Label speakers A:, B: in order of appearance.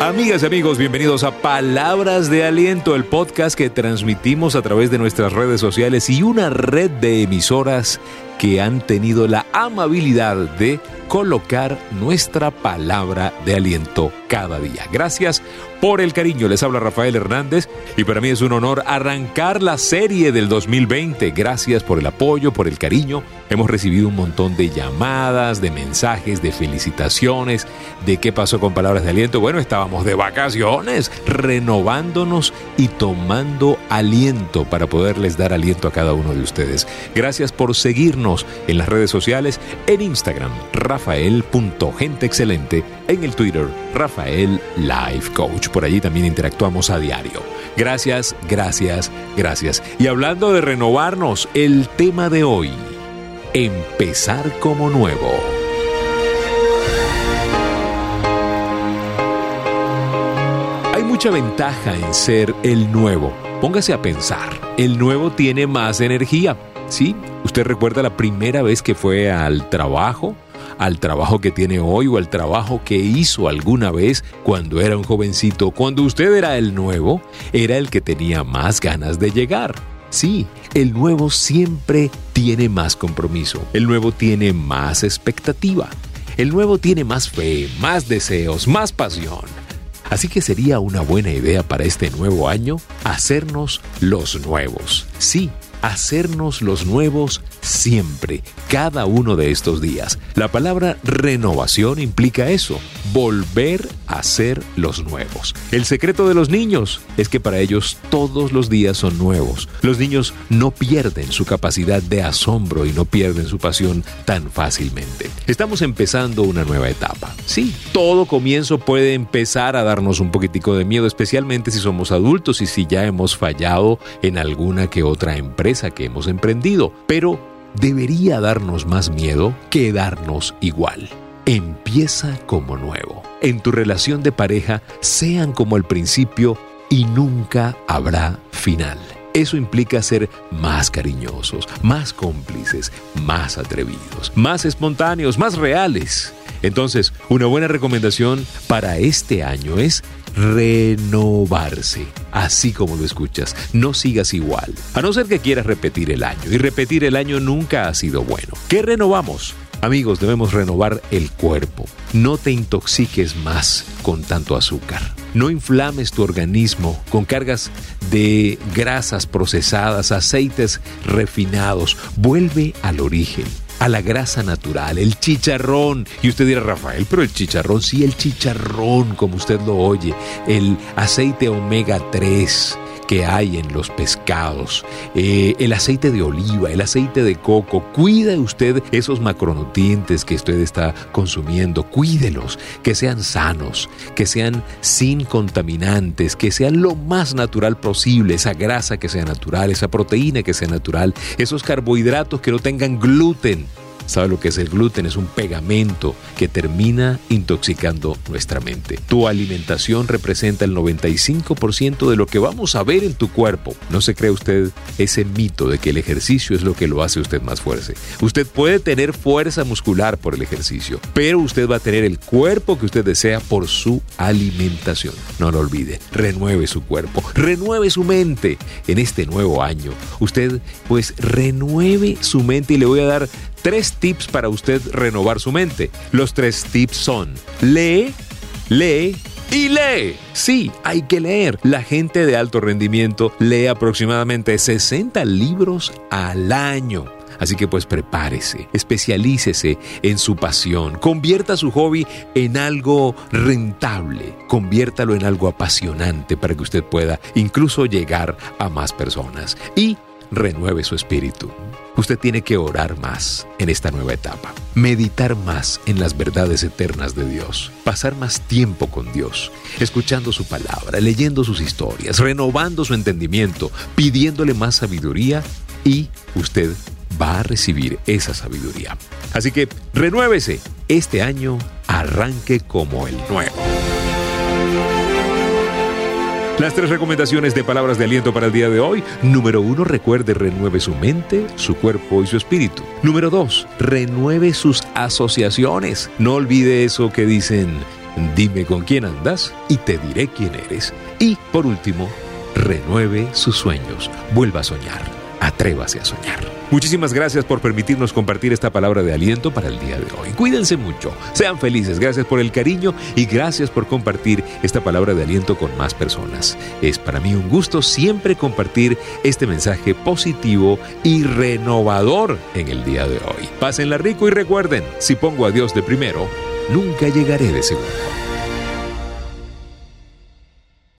A: Amigas y amigos, bienvenidos a Palabras de Aliento, el podcast que transmitimos a través de nuestras redes sociales y una red de emisoras que han tenido la amabilidad de colocar nuestra palabra de aliento cada día. Gracias por el cariño. Les habla Rafael Hernández y para mí es un honor arrancar la serie del 2020. Gracias por el apoyo, por el cariño. Hemos recibido un montón de llamadas, de mensajes, de felicitaciones, de qué pasó con palabras de aliento. Bueno, estábamos de vacaciones, renovándonos y tomando aliento para poderles dar aliento a cada uno de ustedes. Gracias por seguirnos en las redes sociales, en Instagram, rafael.genteexcelente, en el Twitter, Rafael Life Coach. Por allí también interactuamos a diario. Gracias, gracias, gracias. Y hablando de renovarnos, el tema de hoy, empezar como nuevo. Hay mucha ventaja en ser el nuevo. Póngase a pensar, el nuevo tiene más energía. ¿Sí? ¿Usted recuerda la primera vez que fue al trabajo? Al trabajo que tiene hoy o al trabajo que hizo alguna vez cuando era un jovencito, cuando usted era el nuevo, era el que tenía más ganas de llegar. Sí, el nuevo siempre tiene más compromiso, el nuevo tiene más expectativa, el nuevo tiene más fe, más deseos, más pasión. Así que sería una buena idea para este nuevo año hacernos los nuevos. Sí, hacernos los nuevos siempre, cada uno de estos días. La palabra renovación implica eso, volver a ser los nuevos. El secreto de los niños es que para ellos todos los días son nuevos. Los niños no pierden su capacidad de asombro y no pierden su pasión tan fácilmente. Estamos empezando una nueva etapa. Sí, todo comienzo puede empezar a darnos un poquitico de miedo, especialmente si somos adultos y si ya hemos fallado en alguna que otra empresa que hemos emprendido. Pero debería darnos más miedo que darnos igual. Empieza como nuevo. En tu relación de pareja, sean como el principio y nunca habrá final. Eso implica ser más cariñosos, más cómplices, más atrevidos, más espontáneos, más reales. Entonces, una buena recomendación para este año es renovarse, así como lo escuchas. No sigas igual, a no ser que quieras repetir el año. Y repetir el año nunca ha sido bueno. ¿Qué renovamos? Amigos, debemos renovar el cuerpo. No te intoxiques más con tanto azúcar. No inflames tu organismo con cargas de grasas procesadas, aceites refinados. Vuelve al origen a la grasa natural, el chicharrón. Y usted dirá, Rafael, pero el chicharrón, sí, el chicharrón, como usted lo oye, el aceite omega 3 que hay en los pescados, eh, el aceite de oliva, el aceite de coco. Cuide usted esos macronutrientes que usted está consumiendo, cuídelos, que sean sanos, que sean sin contaminantes, que sean lo más natural posible, esa grasa que sea natural, esa proteína que sea natural, esos carbohidratos que no tengan gluten ¿Sabe lo que es el gluten? Es un pegamento que termina intoxicando nuestra mente. Tu alimentación representa el 95% de lo que vamos a ver en tu cuerpo. No se cree usted ese mito de que el ejercicio es lo que lo hace usted más fuerte. Usted puede tener fuerza muscular por el ejercicio, pero usted va a tener el cuerpo que usted desea por su alimentación. No lo olvide, renueve su cuerpo, renueve su mente en este nuevo año. Usted pues renueve su mente y le voy a dar tres tips para usted renovar su mente. Los tres tips son, lee, lee y lee. Sí, hay que leer. La gente de alto rendimiento lee aproximadamente 60 libros al año. Así que pues prepárese, especialícese en su pasión, convierta su hobby en algo rentable, conviértalo en algo apasionante para que usted pueda incluso llegar a más personas y renueve su espíritu. Usted tiene que orar más en esta nueva etapa, meditar más en las verdades eternas de Dios, pasar más tiempo con Dios, escuchando su palabra, leyendo sus historias, renovando su entendimiento, pidiéndole más sabiduría y usted va a recibir esa sabiduría. Así que renuévese, este año arranque como el nuevo. Las tres recomendaciones de palabras de aliento para el día de hoy. Número uno, recuerde, renueve su mente, su cuerpo y su espíritu. Número dos, renueve sus asociaciones. No olvide eso que dicen, dime con quién andas y te diré quién eres. Y por último, renueve sus sueños. Vuelva a soñar. Atrévase a soñar. Muchísimas gracias por permitirnos compartir esta palabra de aliento para el día de hoy. Cuídense mucho, sean felices, gracias por el cariño y gracias por compartir esta palabra de aliento con más personas. Es para mí un gusto siempre compartir este mensaje positivo y renovador en el día de hoy. Pásenla rico y recuerden, si pongo a Dios de primero, nunca llegaré de segundo.